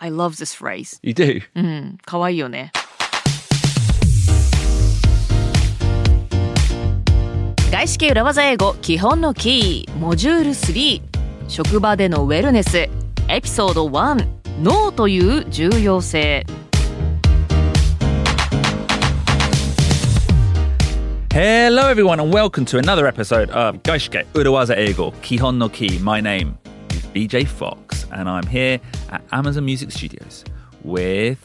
I love this phrase. You do? うん、かわいいよね。外資系裏技英語基本のキーモジュール3職場でのウェルネスエピソード1ノーという重要性 Hello, everyone, and welcome to another episode of Gaishike Urawaza Eigo Kihon no Ki. My name BJ Fox, and I'm here at Amazon Music Studios with.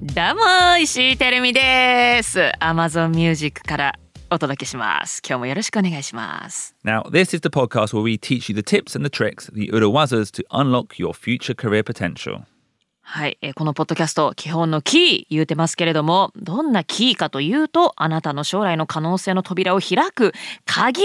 どうも石井てるみです Amazon Music からお届けします今日もよろしくお願いします Now, this is the podcast where we teach you the tips and the tricks, the Urawazas, to unlock your future career potential. はい、えーこのポッドキャスト基本のキー言うてますけれどもどんなキーかというとあなたの将来の可能性の扉を開く鍵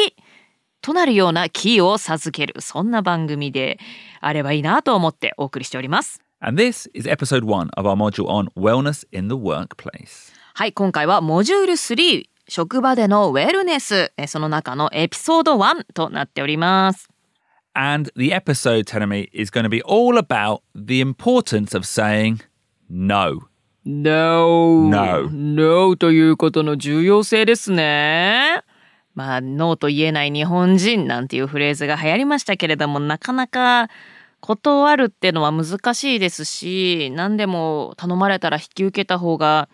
となるようなキーを授けるそんな番組であればいいなと思ってお送りしております And this is episode one of our module on wellness in the workplace. はい今回はモジュール3職場でのウェルネスえーその中のエピソード1となっております And the episode, Tenemi, is going to be all about the importance of saying no. No. No. No ということの重要性ですね。まあ、ノーと言えない日本人なんていうフレーズが流行りましたけれども、なかなか断るってのは難しいですし、何でも頼まれたら引き受けた方が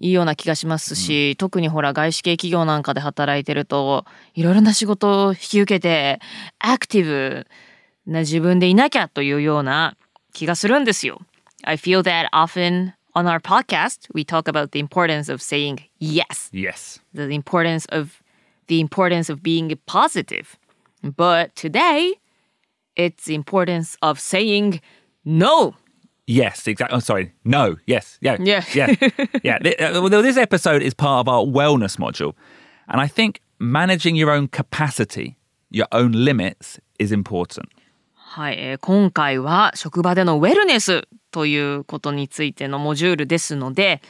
いいような気がしますし、特にほら外資系企業なんかで働いてると、いろいろな仕事を引き受けて、アクティブな自分でいなきゃというような気がするんですよ。I feel that often on our podcast we talk about the importance of saying yes, Yes. the importance of the importance of being positive. But today it's importance of saying no. Yes, exactly. Oh, sorry. No. Yes. Yeah. Yeah. Yeah. yeah. Uh, this episode is part of our wellness module. And I think managing your own capacity, your own limits is important. はい、えー今回は職場でのウェルネスということについてのモジュールですので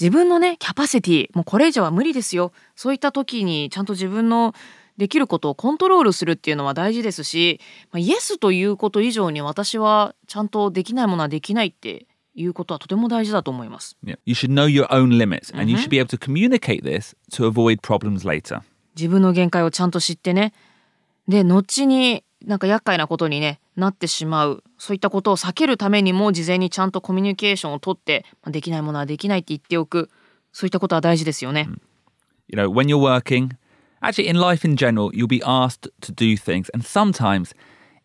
自分のねキャパシティもうこれ以上は無理ですよそういった時にちゃんと自分のできることをコントロールするっていうのは大事ですし、まあ、イエスということ以上に私はちゃんとできないものはできないっていうことはとても大事だと思います。Yeah. You should know your own limits and you should be able to communicate this to avoid problems later. 自分の限界をちゃんと知ってねで後になんか厄介なことに、ね、なってしまうそういったことを避けるためにも事前にちゃんとコミュニケーションをとってまあできないものはできないって言っておくそういったことは大事ですよね。You know, when you're working, actually in life in general, you'll be asked to do things. And sometimes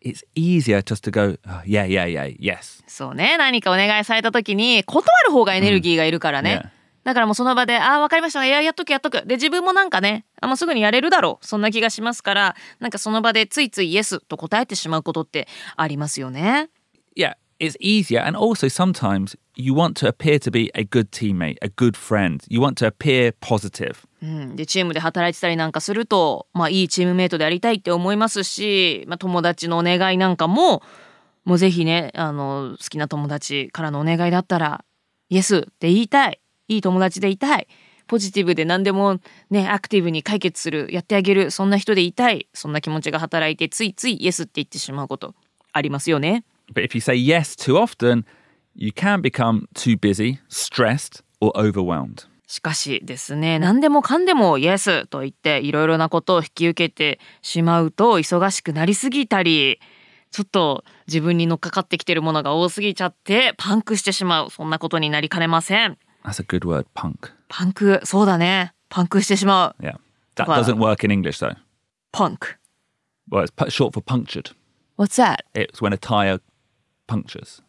it's easier just to go, "Oh, yeah, yeah, yeah, yes. そうね何かお願いされた時に断る方がエネルギーがいるからね。Yeah. だからもうその場で「ああ分かりましたいややっとくやっとく」で自分もなんかねあもうすぐにやれるだろうそんな気がしますからなんかその場でついついイエスと答えてしまうことってありますよね。Yeah, it's easier. And also sometimes you want to appear to be a good teammate, a good friend. You want to appear positive. うん、でチームで働いてたりなんかすると、まあ、いいチームメイトでありたいって思いますし、まあ、友達のお願いなんかももうぜひねあの好きな友達からのお願いだったら「イエス」って言いたいいい友達でいたいポジティブで何でもねアクティブに解決するやってあげるそんな人でいたいそんな気持ちが働いてついつい「イエス」って言ってしまうことありますよね。But if you say yes too often, you can become too busy, stressed, or overwhelmed. しかしですね何でもかんでもイエスと言っていろいろなことを引き受けてしまうと忙しくなりすぎたりちょっと自分に乗っかかってきてるものが多すぎちゃってパンクしてしまうそんなことになりかねません That's a good word, punk. パンクそうだねパンクしてしまう Yeah. That doesn't work in English though. パンク Well, it's short for punctured. What's that? It's when a tire punctures.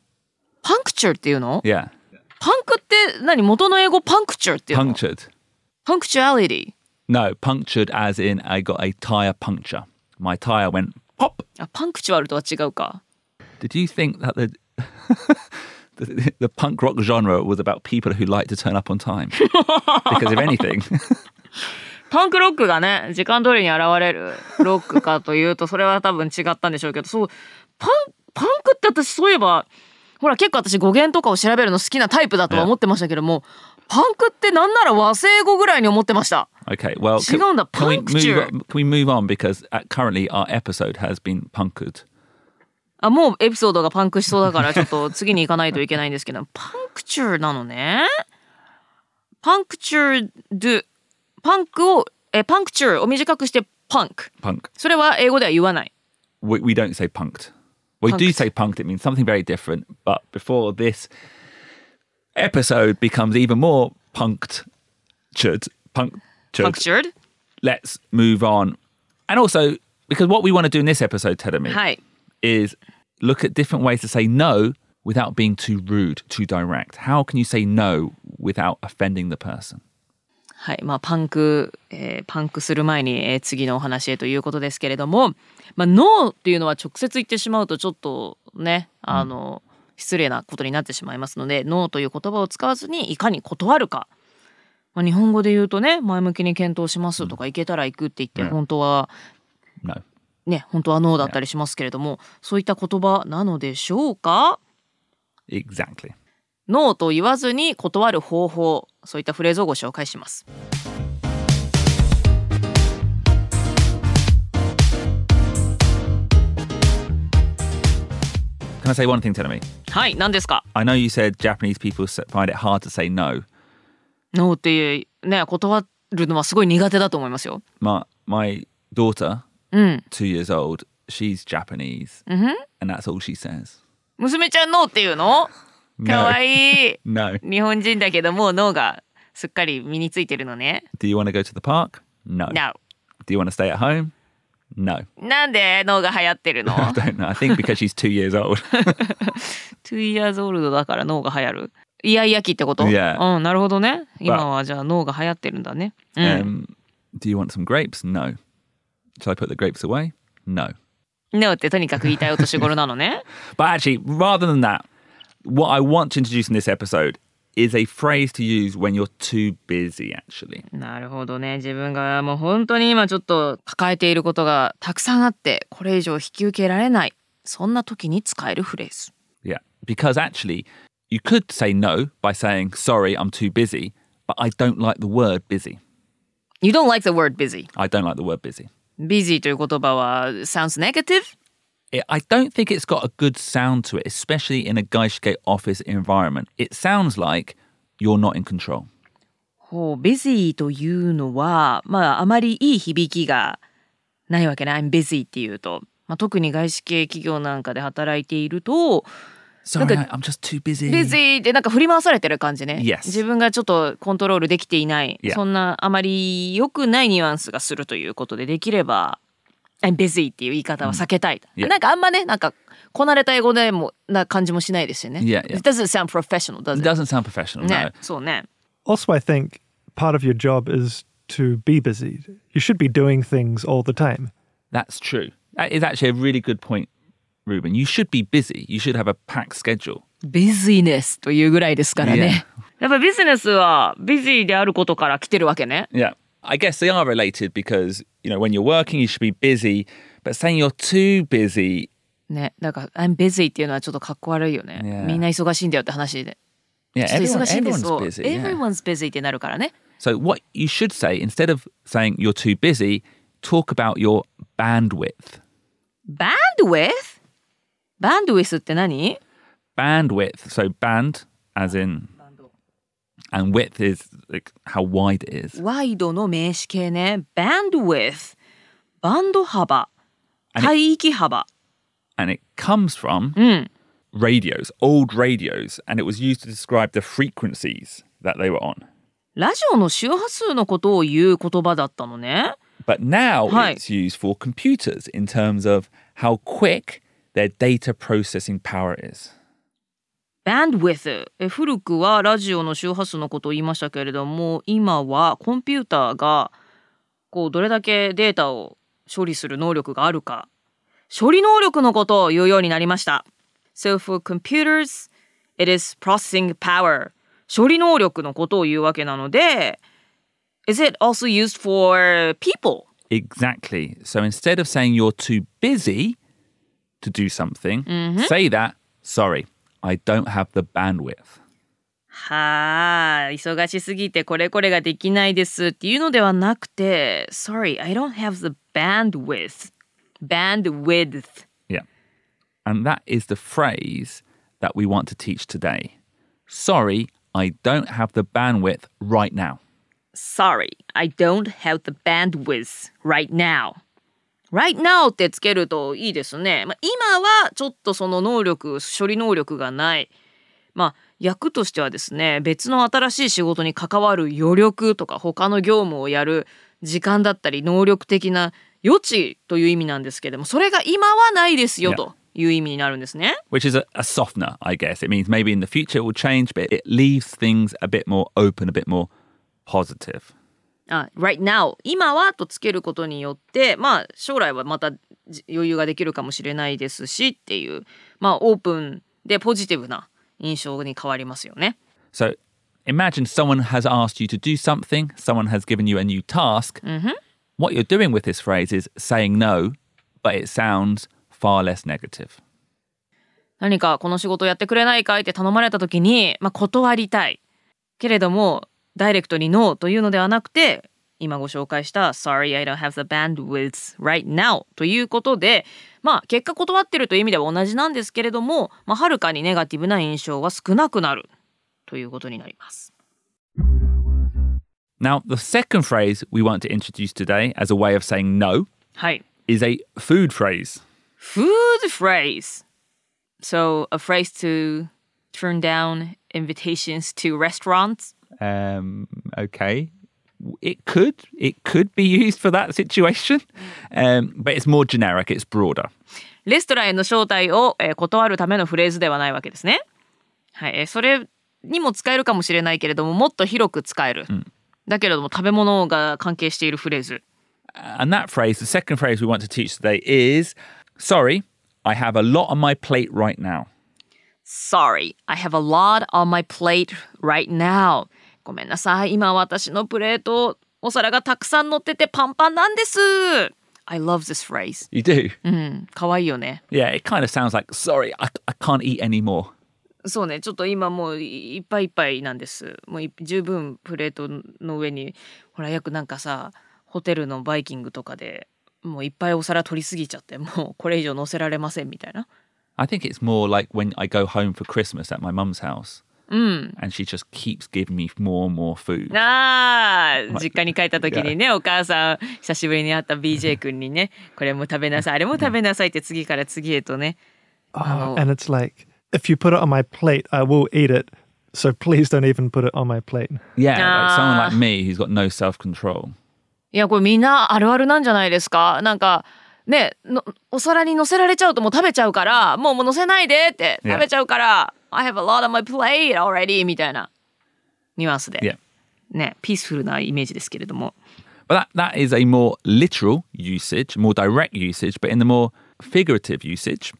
パンクチューっていうの Yeah. パンクって何元の英語パンクチューっていうの Punctured. パンクチュアリティ No, punctured as in I got a tire puncture. My tire went pop. あパンクチュアルとは違うか Did you think that the the, the punk rock genre was about people who like to turn up on time? because if anything, パンクロックがね、時間通りに現れるロックかというと、それは多分違ったんでしょうけど、そう、パン、パンクって私そういえば、ほら結構私語源とかを調べるの好きなタイプだとは思ってましたけども、パンクってなんなら和製語ぐらいに思ってました。okay. Well, can, 違うんだ、can we move? on- Can we move on? Because uh, currently our episode has been punkered. あ、もうエピソードがパンクしそうだから、ちょっと次に行かないといけないんですけど、パンクチューなのね。パンクチュード、パンクを、え、パンクチューを短くしてパンク。Punk. それは英語では言わない。We, we don't say punked. We punked. do say punked, it means something very different. But before this episode becomes even more punctured, punctured, punctured, let's move on. And also, because what we want to do in this episode, Tedamir, is look at different ways to say no without being too rude, too direct. How can you say no without offending the person? はいまあ、パンク、えー、パンクする前に、えー、次のお話へということですけれども、まあ、ノーっていうのは直接言ってしまうとちょっとね、あの、失礼なことになってしまいますので、ノーという言葉を使わずにいかに断るか。まあ、日本語で言うとね、前向きに検討しますとか、行けたら行くって言って、うん本当は.ね、本当はノーだったりしますけれども、そういった言葉なのでしょうか？Exactly. ノーと言わずに断る方法、そういったフレーズをご紹介します。Can I say one thing, Tedemi? はい、何ですか I know you said Japanese people find it hard to say no. ノーっていうね断るのはすごい苦手だと思いますよ。My, my daughter, うん。two years old, she's Japanese, and that's all she says. 娘ちゃんノーっていうのかわいい。No. 日本人だけどもう脳がすっかり身についてるのね。Do you want to go to the park? No. No. Do you want to stay at home? No. なんで脳が流行ってるの I don't know. I think because she's two years old. 2 years old だから脳が流行る。イヤイヤ期ってこと Yeah. うん、なるほどね。今はじゃあ脳が流行ってるんだね。うん。um, do you want some grapes? No. Shall I put the grapes away? No. ノーってとにかく言いたいお年頃なのね。But actually, rather than that, what I want to introduce in this episode is a phrase to use when you're too busy, actually. なるほどね。自分がもう本当に今ちょっと抱えていることがたくさんあって、これ以上引き受けられない。そんな時に使えるフレーズ。 Yeah. Because actually, you could say no by saying, sorry, I'm too busy, but I don't like the word busy. You don't like the word busy. I don't like the word busy. busy という言葉は sounds negative? It, I don't think it's got a good sound to it, especially in a Gaishike office environment. It sounds like you're not in control. ほう、busy というのは、まああまりいい響きがないわけね。I'm busy っていうと。まあ、特に外資系企業なんかで働いていると、Sorry, Look I, at- I'm just too busy. busy ってなんか振り回されてる感じね。Yes. 自分がちょっとコントロールできていない。Yeah. そんなあまり良くないニュアンスがするということで、できれば I'm busy っていう言い方は避けたい。Yeah. なんかあんまね、なんかこなれた英語でもな感じもしないですよね。Yeah, yeah. It doesn't sound professional, does It it? doesn't sound professional, ね no.、そうね。Also, I think part of your job is to be busy. You should be doing things all the time. That's true. That is actually a really good point, Ruben. You should be busy. You should have a packed schedule. ビジネスというぐらいですからね。やっぱビジネスはビジーであることから来てるわけね。Yeah. I guess they are related because, you know, when you're working, you should be busy. But saying you're too busy, ね。だから I'm busy っていうのはちょっとかっこ悪いよね。 Yeah. みんな忙しいんだよって話で。 yeah, ちょっと everyone, 忙しいんです everyone's そう busy. yeah. Everyone's busy ってなるからね。 So what you should say instead of saying you're too busy, talk about your bandwidth. Bandwidth? Bandwidth って何 Bandwidth. So band, as in, and width is like how wide it is. ワイドの名詞形ね。Bandwidth。バンド幅。 And it- 帯域幅。 and it comes from うん。 radios, old radios, and it was used to describe the frequencies that they were on. ラジオの周波数のことを言う言葉だったのね。 But now Hi. it's used for computers in terms of how quick their data processing power is. Bandwidth え古くはラジオの周波数のことを言いましたけれども今はコンピューターがこうどれだけデータを処理する能力があるか処理能力のことを言うようになりました So for computers it is processing power 処理能力のことを言うわけなので Is it also used for people? Exactly. So instead of saying you're too busy to do something, say that, sorry, I don't have the bandwidth. はあ、忙しすぎてこれこれができないですっていうのではなくて、Sorry, I don't have the bandwidth. Bandwidth. Yeah. And that is the phrase that we want to teach today. Sorry, I don't have the bandwidth right now. Sorry, I don't have the bandwidth right now. Right now ってつけるといいですね。まあ、今はちょっとその能力、処理能力がない。まあ、役としてはですね、別の新しい仕事に関わる余力とか他の業務をやる時間だったり能力的な余地という意味なんですけども、それが今はないですよ.という意味になるんですね。Which is a, a softener, I guess. It means maybe in the future it will change, but it leaves things a bit more open, a bit more positive. あ right now 今はとつけることによってまあ将来はまたじ余裕ができるかもしれないですしっていうまあオープンでポジティブな印象に変わりますよね。So imagine someone has asked you to do something, someone has given you a new task. What you're doing with this phrase is saying no, but it sounds far less negative. 何かこの仕事やってくれないかいって頼まれた時に、まあ、断りたいけれどもダイレクトにノーというのではなくて今ご紹介した Sorry I don't have the bandwidth right now ということでまあ結果断ってるという意味では同じなんですけれども、まあ、はるかにネガティブな印象は少なくなるということになります。Now, the second phrase we want to introduce today as a way of saying no はい。is a food phrase. Food phrase. So a phrase to turn down invitations to restaurants. Um, okay. It could it could be used for that situation, um, but it's more generic. It's broader. レストランへの招待を、えー断るためのフレーズではないわけですね。はい、えーそれにも使えるかもしれないけれどももっと広く使える。だけれども食べ物が関係しているフレーズ。And that phrase, the second phrase we want to teach today is Sorry, I have a lot on my plate right now. Sorry, I have a lot on my plate right now. ごめんなさい。今私のプレート、お皿がたくさん乗っててパンパンなんです。I love this phrase. You do? うん、かわいいよね。Yeah, it kind of sounds like, Sorry, I, I can't eat anymore. そうね、ちょっと今もういいっぱいいっぱいなんです。もうい十分プレートの上に、ほらよくなんかさ、ホテルのバイキングとかでもういっぱいお皿取りすぎちゃって、もうこれ以上乗せられませんみたいな。I think it's more like when I go home for Christmas at my mum's house. And she just keeps giving me more and more food. ああ、実家に帰った時にね、お母さん、久しぶりに会った BJ 君にね、これも食べなさい、あれも食べなさいって次から次へとね。Oh, and it's like, if you put it on my plate, I will eat it. So please don't even put it on my plate. Yeah, like someone Ah. like me who's got no self control. いや、これみんなあるあるなんじゃないですかなんか、ね、のお皿に乗せられちゃうともう食べちゃうから、もうもう乗せないでって、Yeah. 食べちゃうから、I have a lot on my plate already みたいなニュアンスで。Yeah. ね、ピースフルなイメージですけれども。But that, that is a more literal usage, more direct usage, but in the more figurative usage,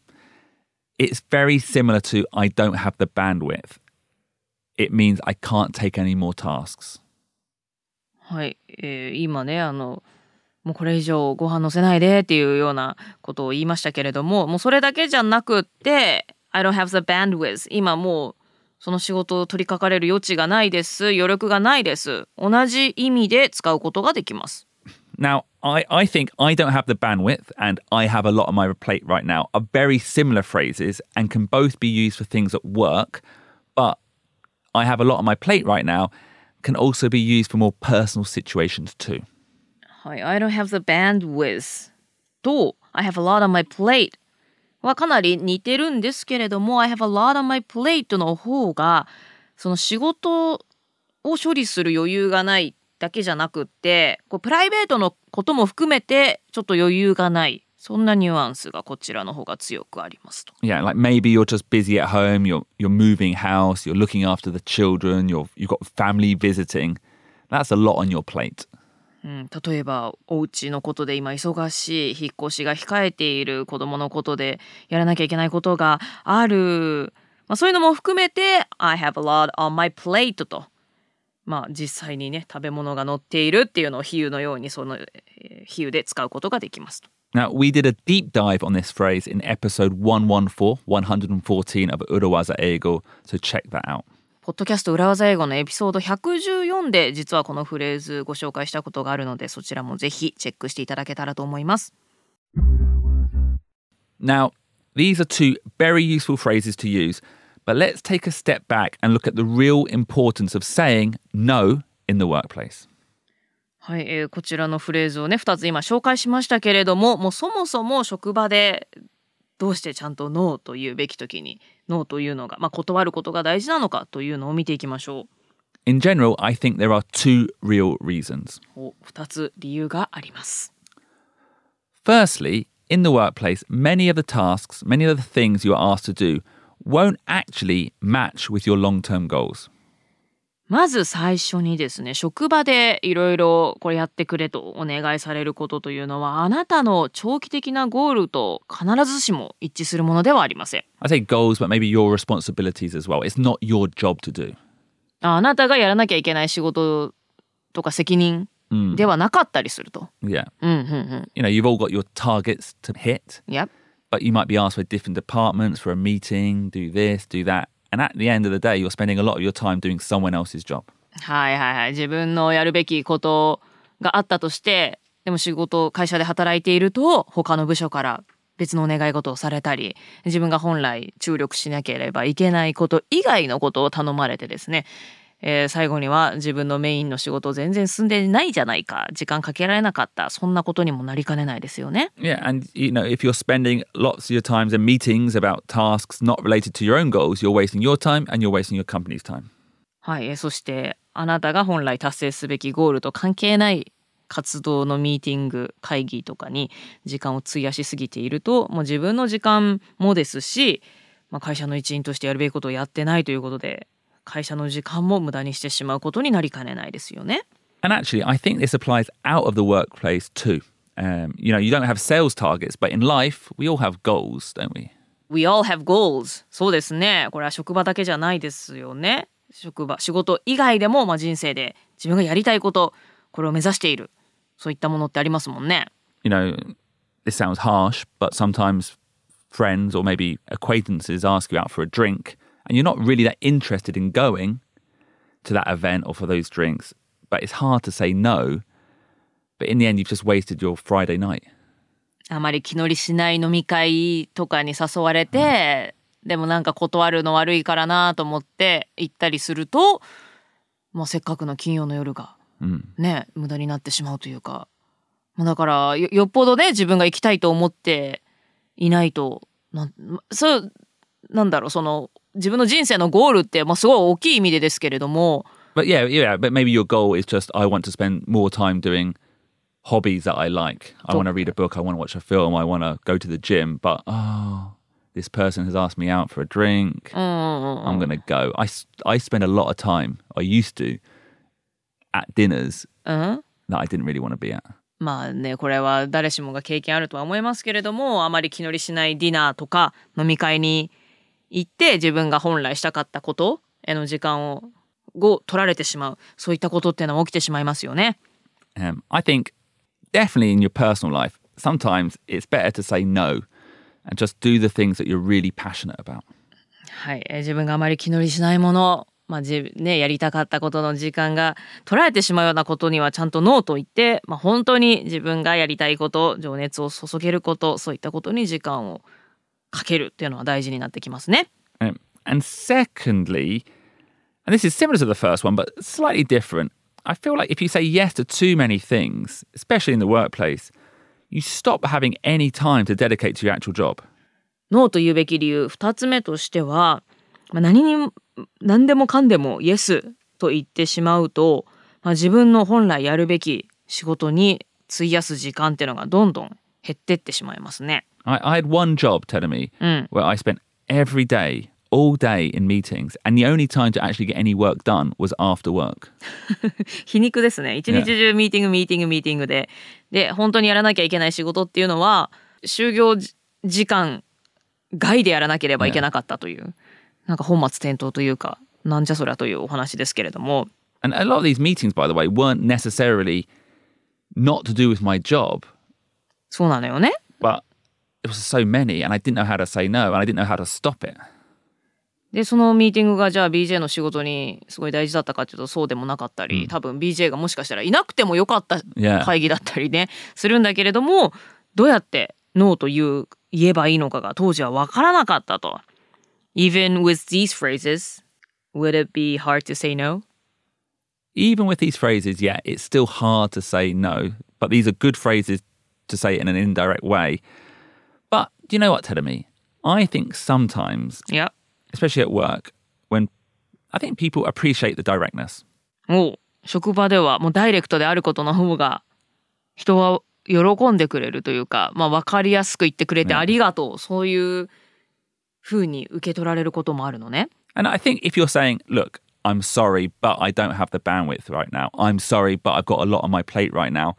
it's very similar to I don't have the bandwidth. It means I can't take any more tasks. はい、えー今ねあのもうこれ以上ご飯乗せないでっていうようなことを言いましたけれどももうそれだけじゃなくって I don't have the bandwidth 今もうその仕事を取り掛かれる余地がないです余力がないです同じ意味で使うことができます Now, I, I think I don't have the bandwidth and I have a lot on my plate right now are very similar phrases and can both be used for things at work, but I have a lot on my plate right now can also be used for more personal situations too. はい、I don't have the bandwidth と I have a lot on my plate はかなり似てるんですけれども I have a lot on my plate の方がその仕事を処理する余裕がないだけじゃなくってこうプライベートのことも含めてちょっと余裕がないそんなニュアンスがこちらの方が強くありますと。Yeah, like maybe you're just busy at home, you're you're moving house, you're looking after the children, you're you've got family visiting. That's a lot on your plate. うん、例えばお家のことで今忙しい引っ越しが控えている子供のことでやらなきゃいけないことがある、まあ、そういうのも含めて「I have a lot on my plate」と、まあ、実際にね食べ物が載っているっていうのを比喩のようにそのえ比喩で使うことができます。Now, we did a deep dive on this phrase in episode 114, 114 of Urawaza Ego, so check that out. ポッドキャスト裏技英語のエピソード114で実はこのフレーズご紹介したことがあるのでそちらもぜひチェックしていただけたらと思います。Now, these are two very useful phrases to use, but let's take a step back and look at the real importance of saying no in the workplace. はい、えーこちらのフレーズをね2つ今紹介しましたけれどももうそもそも職場でどうしてちゃんとノーと言うべき時にノーというのが、まあ、断ることが大事なのかというのを見ていきましょ In general, I think there are two real reasons. う。お2つ理由があります。Firstly, in the workplace, many of the tasks, many of the things you are asked to do won't actually match with your long term goals. まず最初にですね職場でいろいろこれやってくれとお願いされることというのはあなたの長期的なゴールと必ずしも一致するものではありません。I say goals, but maybe your responsibilities as well. It's not your job to do. ああなたがやらなきゃいけない仕事とか責任ではなかったりすると。Yeah. うんうんうん。You know, you've all got your targets to hit, Yep. but you might be asked for different departments for a meeting, do this, do that. And at the end of the day, you're spending a lot of your time doing someone else's job. はいはいはい自分のやるべきことがあったとしてでも仕事会社で働いていると他の部署から別のお願い事をされたり自分が本来注力しなければいけないこと以外のことを頼まれてですね、えー最後には自分のメインの仕事全然進んでないじゃないか時間かけられなかったそんなことにもなりかねないですよね。Yeah, and you know, if you're spending lots of your times in meetings about tasks not related to your own goals, you're wasting your time and you're wasting your company's time. はい、えーそしてあなたが本来達成すべきゴールと関係ない活動のミーティング会議とかに時間を費やしすぎているともう自分の時間もですし、まあ、会社の一員としてやるべきことをやってないということで会社の時間も無駄にしてしまうことになりかねないですよね。And actually, I think this applies out of the workplace too. Um, you know, you don't have sales targets, but in life, we all have goals, don't we? We all have goals そうですねこれは職場だけじゃないですよね職場仕事以外でも、まあ、人生で自分がやりたいことこれを目指しているそういったものってありますもんね。You know, this sounds harsh, but sometimes friends or maybe acquaintances ask you out for a drink and you're not really that interested in going to that event or for those drinks, but it's hard to say no. But in the end, you've just wasted your Friday night. あまり気乗りしない飲み会とかに誘われて、でもなんか断るの悪いからなと思って行ったりすると、まあ、せっかくの金曜の夜がね無駄になってしまうというか、まあ、だからよよっぽどね自分が行きたいと思っていないとなんそうなんだろうその自分の人生のゴールって、まあ、すごい大きい意味でですけれども But yeah, yeah, but maybe your goal is just I want to spend more time doing hobbies that I like. I want to read a book, I want to watch a film, I want to go to the gym, but oh, this person has asked me out for a drink. I'm going to go. I, I spend a lot of time, I used to, at dinners that I didn't really want to be at. まあねこれは誰しもが経験あるとは思いますけれどもあまり気乗りしないディナーとか飲み会に行って自分が本来したかったことへの時間をを取られてしまうそういったことっていうのは起きてしまいますよね。Um, I think definitely in your personal life, sometimes it's better to say no and just do the things that you're really passionate about. はい、えー自分があまり気乗りしないもの、まあじね、やりたかったことの時間が取られてしまうようなことにはちゃんとノーと言って、まあ、本当に自分がやりたいこと情熱を注げることそういったことに時間をかけるっていうのは大事になってきますね。Um, and secondly, and this is similar to the first one, but slightly different. I feel like if you say yes to too many things, especially in the workplace, you stop having any time to dedicate to your actual job. ノーと言うべき理由2つ目としては、まあ、何にも何でもかんでもイエスと言ってしまうと、まあ、自分の本来やるべき仕事に費やす時間っていうのがどんどん減ってってしまいますね。I, I had one job, telling me, where I spent every day, all day in meetings, and the only time to actually get any work done was after work. 皮肉ですね一日中ミーティングミーティングミーティングでで本当にやらなきゃいけない仕事っていうのは就業じ時間外でやらなければいけなかったという、なんか本末転倒というかなんじゃそりゃというお話ですけれども And a lot of these meetings, by the way, weren't necessarily not to do with my job, そうなのよね。 It was so many, and I didn't know how to say no, and I didn't know how to stop it. でそのミーティングがじゃあ BJ の仕事にすごい大事だったかっていうとそうでもなかったり、多分 BJ がもしかしたらいなくてもよかった.会議だったりねするんだけれどもどうやってノーと言う言えばいいのかが当時はわからなかったと。Even with these phrases, would it be hard to say no? Even with these phrases, yeah, it's still hard to say no, but these are good phrases to say in an indirect way. But do you know what, Tedemi? I think sometimes, Yeah. especially at work, when I think people appreciate the directness. おう職場ではもうダイレクトであることの方が人は喜んでくれるというか、まあ、分かりやすく言ってくれてねありがとう、そういう風に受け取られることもあるのね。 And I think if you're saying, look, I'm sorry, but I don't have the bandwidth right now. I'm sorry, but I've got a lot on my plate right now.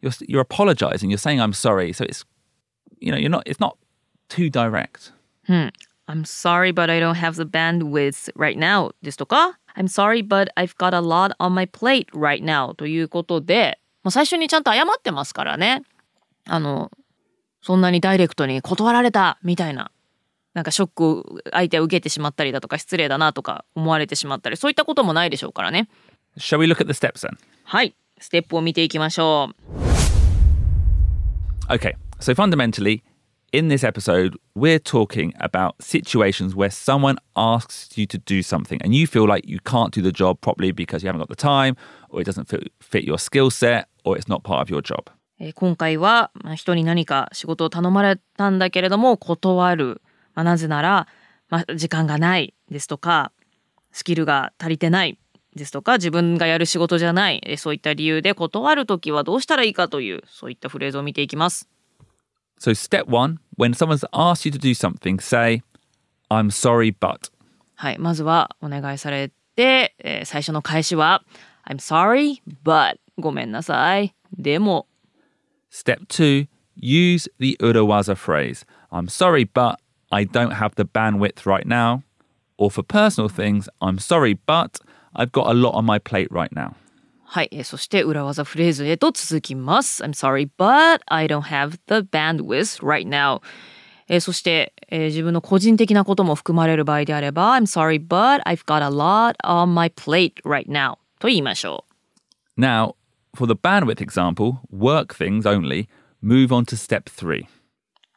You're you're apologizing. You're saying I'm sorry. So it's you know, you're not it's not too direct. I'm sorry but I don't have the bandwidth right now ですとか I'm sorry but I've got a lot on my plate right now ということで、まあ、最初にちゃんと謝ってますからね。あの、そんなにダイレクトに断られたみたいな。なんかショックを相手は受けてしまったりだとか失礼だなとか思われてしまったりそういったこともないでしょうからね。Shall we look at the steps then? はい。ステップを見ていきましょう。Okay. So fundamentally, in this episode, we're talking about situations where someone asks you to do something and you feel like you can't do the job properly because you haven't got the time or it doesn't fit, fit your skill set or it's not part of your job. え今回はまあ人に何か仕事を頼まれたんだけれども断る、まあ、なぜなら、まあ、時間がないですとかスキルが足りてないですとか自分がやる仕事じゃないえそういった理由で断るときはどうしたらいいかというそういったフレーズを見ていきます。So, step one when someone's asked you to do something, say, I'm sorry, but. はい、まずはお願いされて、えー最初の返しは I'm sorry, but ごめんなさい。でも Step two, use the Urawaza phrase. I'm sorry, but I don't have the bandwidth right now. Or for personal things, I'm sorry, but I've got a lot on my plate right now. はい、えーそして裏技フレーズへと続きます。I'm sorry, but I don't have the bandwidth right now. えーそして、えー自分の個人的なことも含まれる場合であれば I'm sorry, but I've got a lot on my plate right now と言いましょ Now, for the bandwidth example, work things only, move on to step three. う。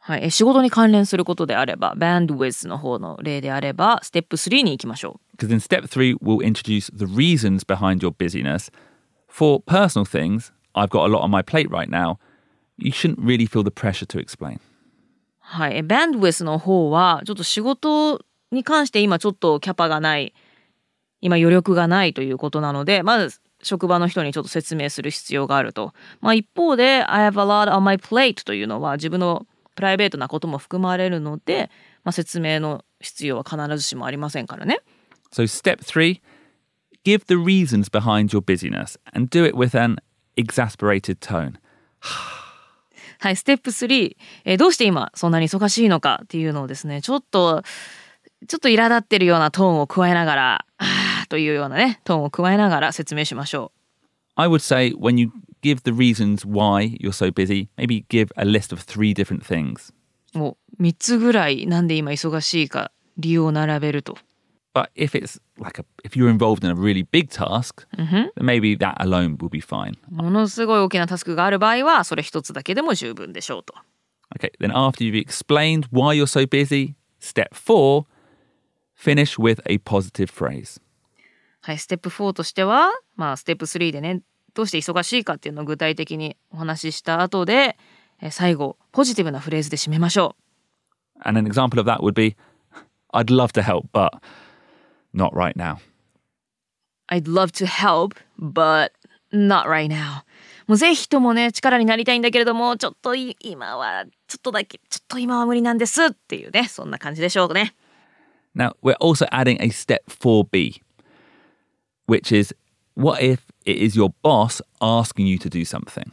はい、えー仕事に関連することであれば bandwidth の方の例であればステップ3に行きましょう。Because in step three, we'll introduce the reasons behind your busyness. For personal things, I've got a lot on my plate right now. You shouldn't really feel the pressure to explain. はい、えー bandwidth の方はちょっと仕事に関して今ちょっとキャパがない今余力がないということなのでまず職場の人にちょっと説明する必要があると。まあ一方で I have a lot on my plate というのは自分のプライベートなことも含まれるので、まあ、説明の必要は必ずしもありませんからね。So, step three, give the reasons behind your busyness and do it with an exasperated tone. はい、ステップ3、えーどうして今そんなに忙しいのかっていうのをですね、ちょっと、ちょっと苛立ってるようなトーンを加えながら、あーというようなね、トーンを加えながら説明しましょ I would say when you give the reasons why you're so busy, maybe give a list of three different things. う。もう3つぐらいなんで今忙しいか理由を並べると。But if it's like a, if you're involved in a really big task, then maybe that alone will be fine. ものすごい大きなタスクがある場合は、それ一つだけでも十分でしょうと。Okay, then after you've explained why you're so busy, step four, finish with a positive phrase. はい、ステップ4としては、まあ、ステップ3でね、どうして忙しいかっていうのを具体的にお話しした後で、えー最後、ポジティブなフレーズで締めましょう。And an example of that would be I'd love to help, but not right now. I'd love to help, but not right now. もうぜひともね、力になりたいんだけれども、ちょっとい今は、ちょっとだけ、ちょっと今は無理なんですっていうね、そんな感じでしょうね。 Now, we're also adding a step 4b, which is what if it is your boss asking you to do something?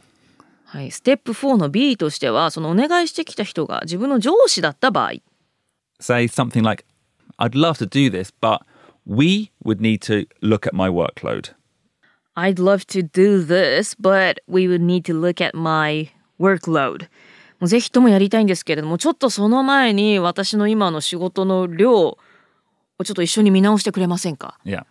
はい、ステップ4の B としては、そのお願いしてきた人が自分の上司だった場合、 Say something like, I'd love to do this, but we would need to look at my workload. I'd love to do this, but we would need to look at my workload. もうぜひともやりたいんですけれども、ちょっとその前に私の今の仕事の量をちょっと一緒に見直してくれませんか？Yeah.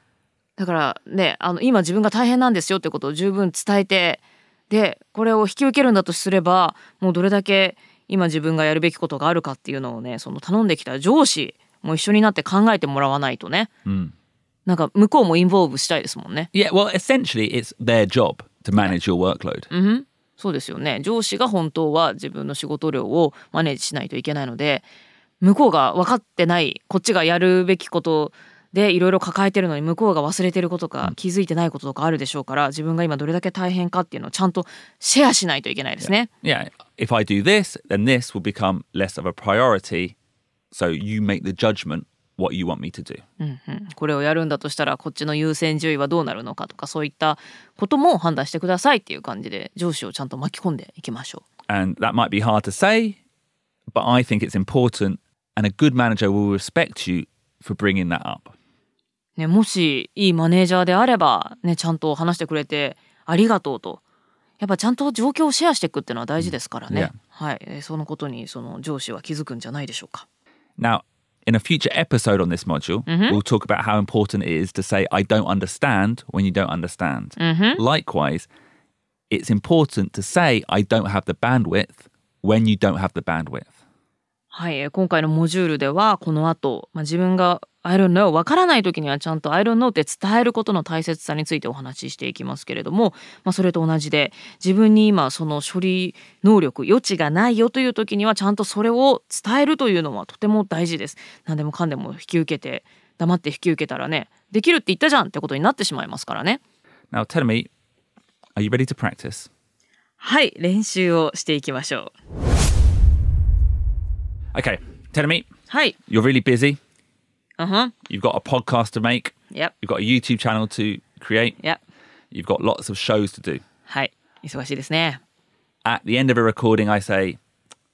だからね、あの今自分が大変なんですよってことを十分伝えて、で、これを引き受けるんだとすれば、もうどれだけ今自分がやるべきことがあるかっていうのをねその頼んできた上司も一緒になって考えてもらわないとね、なんか向こうもインボーブしたいですもんね。Yeah, well, essentially, it's their job to manage your workload. そうですよね。上司が本当は自分の仕事量をマネージしないといけないので向こうが分かってないこっちがやるべきことでいろいろ抱えてるのに向こうが忘れてることか気づいてないこととかあるでしょうから自分が今どれだけ大変かっていうのをちゃんとシェアしないといけないですね。Yeah, if I do this, then this will become less of a priority. So you make the judgment what you want me to do. これをやるんだとしたらこっちの優先順位はどうなるのかとかそういったことも判断してくださいっていう感じで上司をちゃんと巻き込んでいきましょう。And that might be hard to say, but I think it's important. And a good manager will respect you for bringing that up. ね、もしいいマネージャーであれば、ね、ちゃんと話してくれてありがとうとやっぱちゃんと状況をシェアしていくっていうのは大事ですからね、Yeah. はいえーそのことにその上司は気づくんじゃないでしょうか Now, in a future episode on this module, mm-hmm. we'll talk about how important it is to say, I don't understand when you don't understand. Mm-hmm. Likewise, it's important to say, I don't have the bandwidth when you don't have the bandwidth. はい、えー今回のモジュールではこの後、まあ、自分が I don't know わからない時にはちゃんと I don't know って伝えることの大切さについてお話ししていきますけれども、まあ、それと同じで自分に今その処理能力余地がないよという時にはちゃんとそれを伝えるというのはとても大事です。何でもかんでも引き受けて黙って引き受けたらねできるって言ったじゃんってことになってしまいますからね。Now, tell me, are you ready to practice? はい。練習をしていきましょう Okay, tell me, はい you're really busy. うんふん You've got a podcast to make. Yep You've got a YouTube channel to create. Yep You've got lots of shows to do. はい忙しいですね At the end of a recording, I say,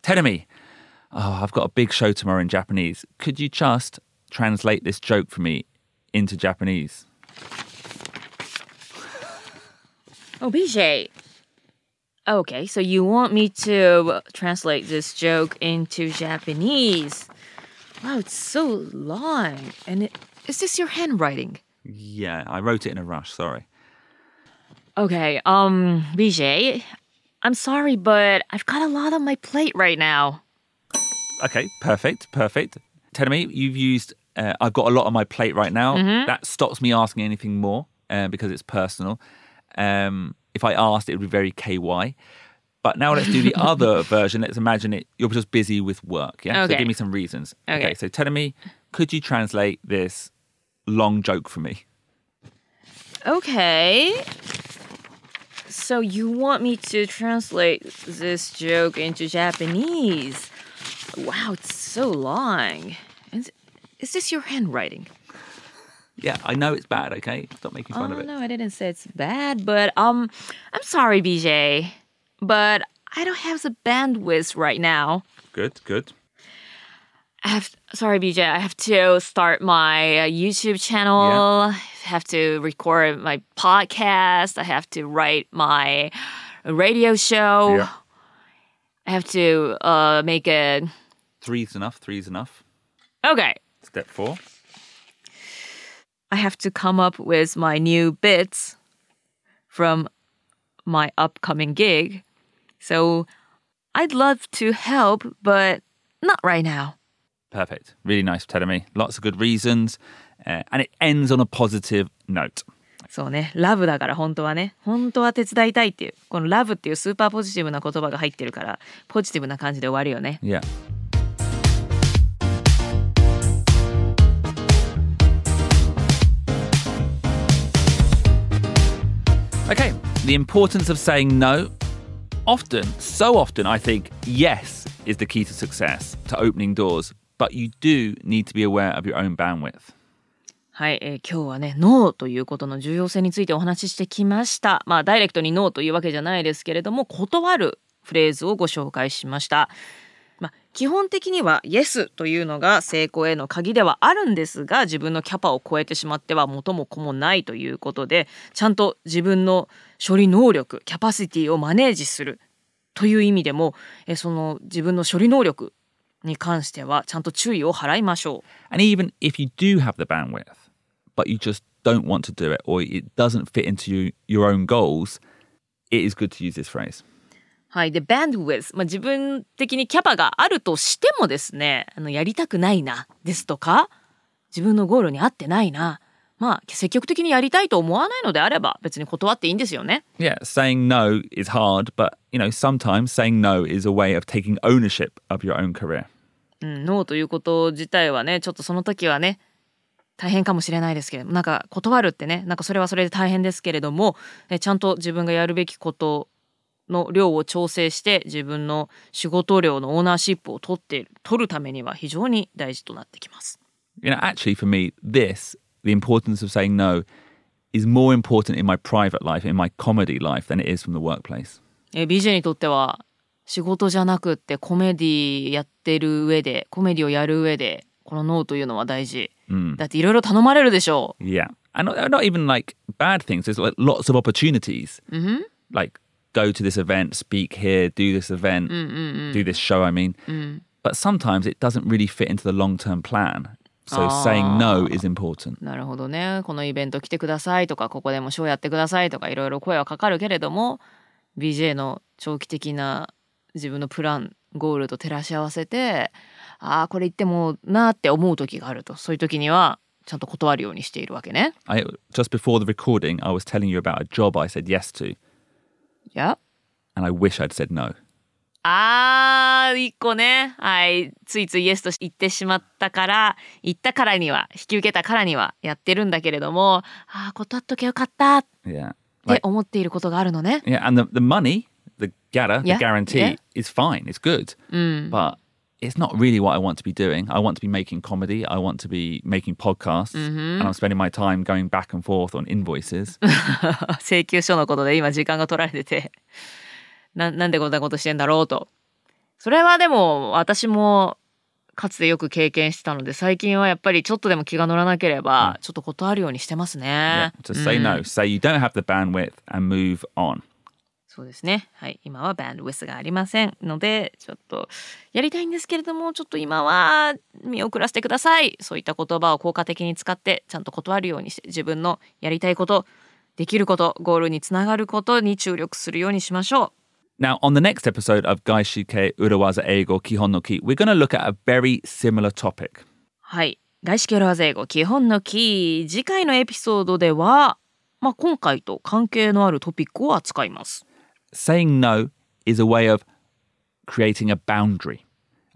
Tenemi, oh, I've got a big show tomorrow in Japanese. Could you just translate this joke for me into Japanese? Oh, BJ. Okay, so you want me to translate this joke into Japanese? Wow, it's so long. And it, is this your handwriting? Yeah, I wrote it in a rush. Sorry. Okay, um, BJ, I'm sorry, but I've got a lot on my plate right now. Okay, perfect, perfect. Tenemi, you've used. Uh, I've got a lot on my plate right now. That stops me asking anything more uh, because it's personal. Um, if I asked, it would be very KY. But now let's do the other version. Let's imagine it. You're just busy with work. Yeah. Okay. So give me some reasons. Okay. So telling me, could you translate this long joke for me? Okay. So you want me to translate this joke into Japanese? Wow, it's so long. Is, is this your handwriting? Yeah, I know it's bad. Okay, stop making fun oh of it. no, I didn't say it's bad, but um, I'm sorry, BJ, but I don't have the bandwidth right now. Good, good. I have sorry, BJ. I have to start my uh, YouTube channel. Yeah. I have to record my podcast. I have to write my radio show. Yeah. I have to uh, make a Three's enough. Three's enough. okay. Step four. I have to come up with my new bits from my upcoming gig. So I'd love to help, but not right now. Perfect. Really nice, Tenemi. Lots of good reasons, uh, and it ends on a positive note. そうね、ラブだから本当はね、本当は手伝いたいっていう、このラブっていうスーパーポジティブな言葉が入ってるから、ポジティブな感じで終わるよね。 Yeah. The importance of saying no. Often, so often, I think yes is the key to success, to opening doors, but you do need to be aware of your own bandwidth. はい、えー今日はね、ノーということの重要性についてお話ししてきました。まあ、ダイレクトにノーというわけじゃないですけれども、断るフレーズをご紹介しました。基本的には Yes というのが成功への鍵ではあるんですが自分のキャパを超えてしまっては元も子もないということでちゃんと自分の処理能力キャパシティをマネージするという意味でもえその自分の処理能力に関してはちゃんと注意を払いましょう。And even if you do have the bandwidth, but you just don't want to do it or it doesn't fit into you, your own goals, it is good to use this phrase. はい。で、bandwidth。まあ、自分的にキャパがあるとしてもですね、あの、やりたくないな、ですとか、自分のゴールに合ってないな、まあ、積極的にやりたいと思わないのであれば、別に断っていいんですよね。Yeah, saying no is hard, but you know, sometimes saying no is a way of taking ownership of your own career. うん、ノーということ自体はね、ちょっとその時はね、大変かもしれないですけれども、なんか断るってね、なんかそれはそれで大変ですけれども、ねちゃんと自分がやるべきことの量を調整して、自分の仕事量のオーナーシップを取って、取るためには非常に大事となってきます。You know, actually, for me, this, the importance of saying no, is more important in my private life, in my comedy life, than it is from the workplace. えー BJ にとっては仕事じゃなくってコメディやってる上でコメディをやる上でこのノーというのは大事、だっていろいろ頼まれるでしょう Yeah. And not, not even like bad things. There's like lots of opportunities. Like go to this event, speak here, do this event, do this show, I mean. But sometimes it doesn't really fit into the long term plan. So saying no is important. なるほどねこのイベント来てくださいとかここでもショーやってくださいとかいろいろ声はかかるけれども BJ の長期的な自分のプランゴールと照らし合わせてああこれ言ってもなーって思う時があるとそういう時にはちゃんと断るようにしているわけね。I just before the recording, I was telling you about a job I said yes to, いや and I wish I'd said no. あー、一個ね。はい。ついついイエスと言ってしまったから、言ったからには、引き受けたからにはやってるんだけれども、あー、断っとけよかったっ Yeah. て Like, 思っていることがあるのね。yeah, and the, the money, the Yeah, the guarantee yeah. is fine. It's good. But it's not really what I want to be doing. I want to be making comedy. I want to be making podcasts. And I'm spending my time going back and forth on invoices. 請求書のことで今時間が取られてて、な、なんでこんなことしてんだろうと。それはでも、私も、かつてよく経験してたので、最近はやっぱりちょっとでも気が乗らなければ、ちょっと断るようにしてますね yeah,。just say no. Say you don't have the bandwidth and move on. そうですね。はい。今はバンドウィスがありませんので、ちょっとやりたいんですけれども、ちょっと今は見送らせてください。そういった言葉を効果的に使って、ちゃんと断るようにして、自分のやりたいこと、できること、ゴールにつながることに注力するようにしましょう。Now, on the next episode of Gaishike Urawaza Eigo Kihon no Ki, we're going to look at a very similar topic. はい。外資系裏技英語基本のキー。次回のエピソードでは、まあ、今回と関係のあるトピックを扱います。Saying no is a way of creating a boundary.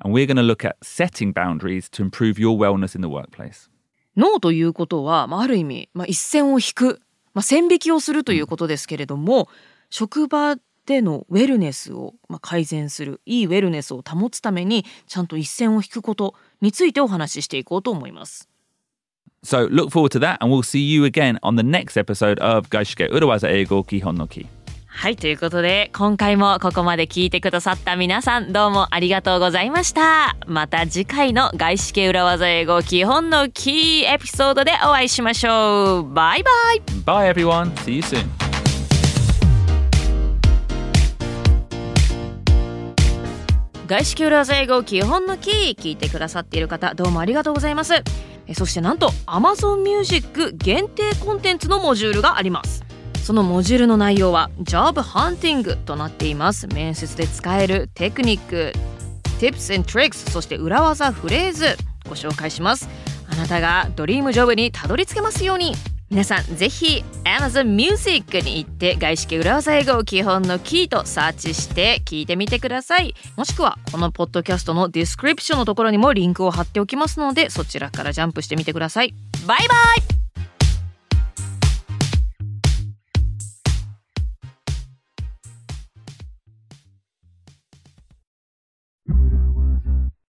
And we're going to look at setting boundaries to improve your wellness in the workplace. ノーということは、まあ、ある意味、まあ、一線を引く、まあ、線引きをするということですけれども、職場でのウェルネスを、まあ、改善するいいウェルネスを保つためにちゃんと一線を引くことについてお話ししていこうと思います。So look forward to that, and we'll see you again on the next episode of Gaishike Urawaza Eigo Kihon no Ki. はいということで今回もここまで聞いてくださった皆さんどうもありがとうございましたまた次回の外資系裏技英語基本のキーエピソードでお会いしましょうバイバイ Bye, everyone. See you soon. 外資系裏技英語基本のキー聞いてくださっている方どうもありがとうございますえそしてなんと Amazon Music 限定コンテンツのモジュールがありますそのモジュールの内容は Job Hunting となっています。面接で使えるテクニック Tips and Tricks そして裏技フレーズ。ご紹介します。あなたが dream job にたどり着けますように。皆さんぜひ Amazon Music に行って外資系裏技英語基本のキとサーチして聞いてみてください。もしくはこのポッドキャストのディスクリプションのところにもリンクを貼っておきますのでそちらからジャンプしてみてください。バイバイ!